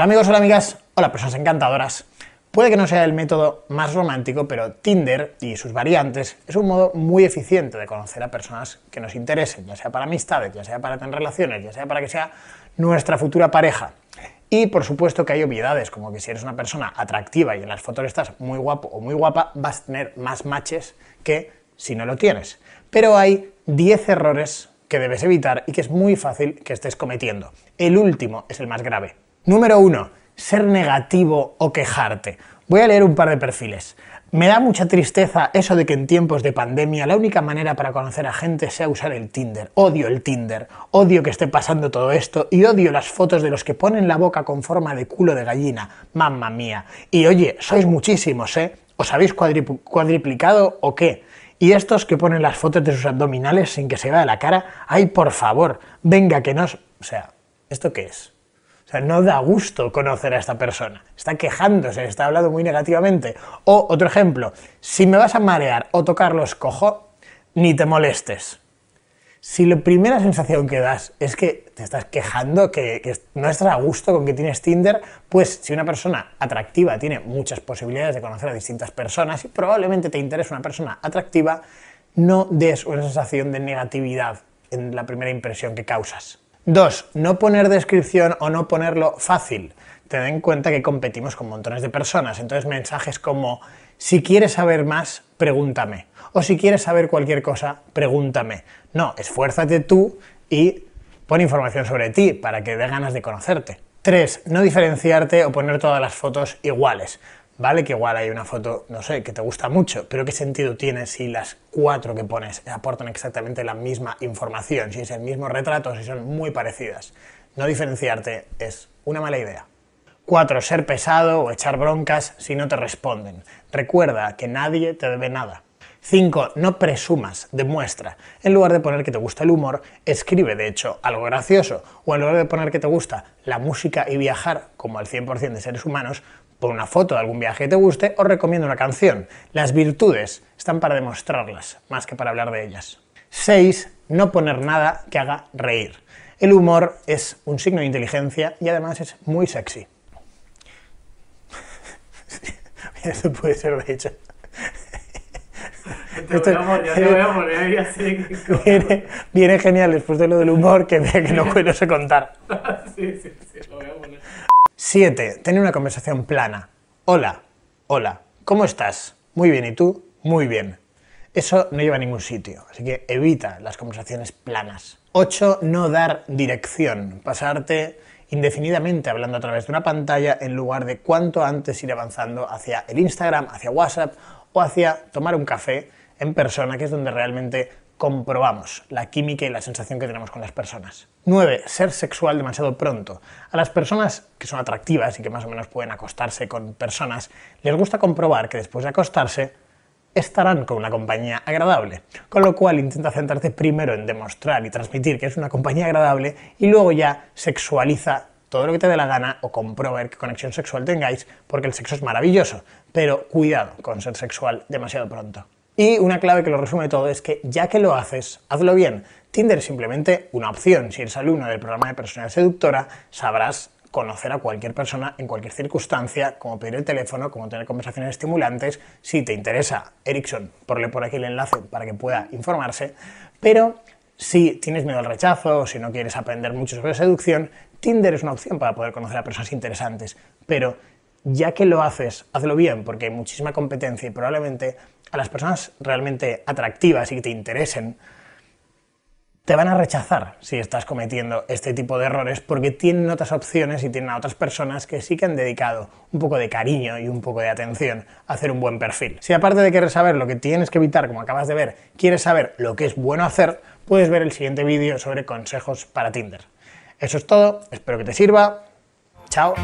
Hola amigos, hola amigas, hola personas encantadoras. Puede que no sea el método más romántico, pero Tinder y sus variantes es un modo muy eficiente de conocer a personas que nos interesen, ya sea para amistades, ya sea para tener relaciones, ya sea para que sea nuestra futura pareja. Y por supuesto que hay obviedades, como que si eres una persona atractiva y en las fotos estás muy guapo o muy guapa, vas a tener más matches que si no lo tienes. Pero hay 10 errores que debes evitar y que es muy fácil que estés cometiendo. El último es el más grave. Número 1. Ser negativo o quejarte. Voy a leer un par de perfiles. Me da mucha tristeza eso de que en tiempos de pandemia la única manera para conocer a gente sea usar el Tinder. Odio el Tinder, odio que esté pasando todo esto y odio las fotos de los que ponen la boca con forma de culo de gallina. Mamma mía. Y oye, sois muchísimos, ¿eh? ¿Os habéis cuadriplicado o qué? Y estos que ponen las fotos de sus abdominales sin que se vea la cara, ay, por favor, venga, que nos... O sea, ¿esto qué es? O sea, no da gusto conocer a esta persona. Está quejándose, está hablando muy negativamente. O, otro ejemplo, si me vas a marear o tocar los cojo, ni te molestes. Si la primera sensación que das es que te estás quejando, que, no estás a gusto con que tienes Tinder, pues si una persona atractiva tiene muchas posibilidades de conocer a distintas personas y probablemente te interesa una persona atractiva, no des una sensación de negatividad en la primera impresión que causas. Dos, no poner descripción o no ponerlo fácil. Ten en cuenta que competimos con montones de personas, entonces mensajes como si quieres saber más, pregúntame. O si quieres saber cualquier cosa, pregúntame. No, esfuérzate tú y pon información sobre ti para que dé ganas de conocerte. Tres, no diferenciarte o poner todas las fotos iguales. Vale que igual hay una foto, no sé, que te gusta mucho, pero ¿qué sentido tiene si las cuatro que pones aportan exactamente la misma información, si es el mismo retrato, si son muy parecidas? No diferenciarte es una mala idea. 4. Ser pesado o echar broncas si no te responden. Recuerda que nadie te debe nada. 5. No presumas, demuestra. En lugar de poner que te gusta el humor, escribe de hecho algo gracioso. O en lugar de poner que te gusta la música y viajar, como al 100% de seres humanos, pon una foto de algún viaje que te guste o recomienda una canción. Las virtudes están para demostrarlas, más que para hablar de ellas. 6. No poner nada que haga reír. El humor es un signo de inteligencia y además es muy sexy. Esto puede ser de hecho viene, genial después de lo del humor que, que no puedo contar. sí, sí, sí, lo voy a poner. 7. Tener una conversación plana. Hola, hola, ¿cómo estás? Muy bien, ¿y tú? Muy bien. Eso no lleva a ningún sitio, así que evita las conversaciones planas. 8. No dar dirección. Pasarte indefinidamente hablando a través de una pantalla en lugar de cuanto antes ir avanzando hacia el Instagram, hacia WhatsApp o hacia tomar un café en persona, que es donde realmente comprobamos la química y la sensación que tenemos con las personas. 9. Ser sexual demasiado pronto. A las personas que son atractivas y que más o menos pueden acostarse con personas, les gusta comprobar que después de acostarse estarán con una compañía agradable. Con lo cual intenta centrarte primero en demostrar y transmitir que es una compañía agradable y luego ya sexualiza todo lo que te dé la gana o comprueba qué conexión sexual tengáis porque el sexo es maravilloso. Pero cuidado con ser sexual demasiado pronto. Y una clave que lo resume todo es que ya que lo haces, hazlo bien. Tinder es simplemente una opción. Si eres alumno del programa de personalidad seductora, sabrás conocer a cualquier persona en cualquier circunstancia, como pedir el teléfono, como tener conversaciones estimulantes. Si te interesa Ericsson, ponle por aquí el enlace para que pueda informarse. Pero si tienes miedo al rechazo si no quieres aprender mucho sobre seducción, Tinder es una opción para poder conocer a personas interesantes. Pero ya que lo haces, hazlo bien, porque hay muchísima competencia y probablemente a las personas realmente atractivas y que te interesen, te van a rechazar si estás cometiendo este tipo de errores porque tienen otras opciones y tienen a otras personas que sí que han dedicado un poco de cariño y un poco de atención a hacer un buen perfil. Si aparte de querer saber lo que tienes que evitar, como acabas de ver, quieres saber lo que es bueno hacer, puedes ver el siguiente vídeo sobre consejos para Tinder. Eso es todo, espero que te sirva. Chao.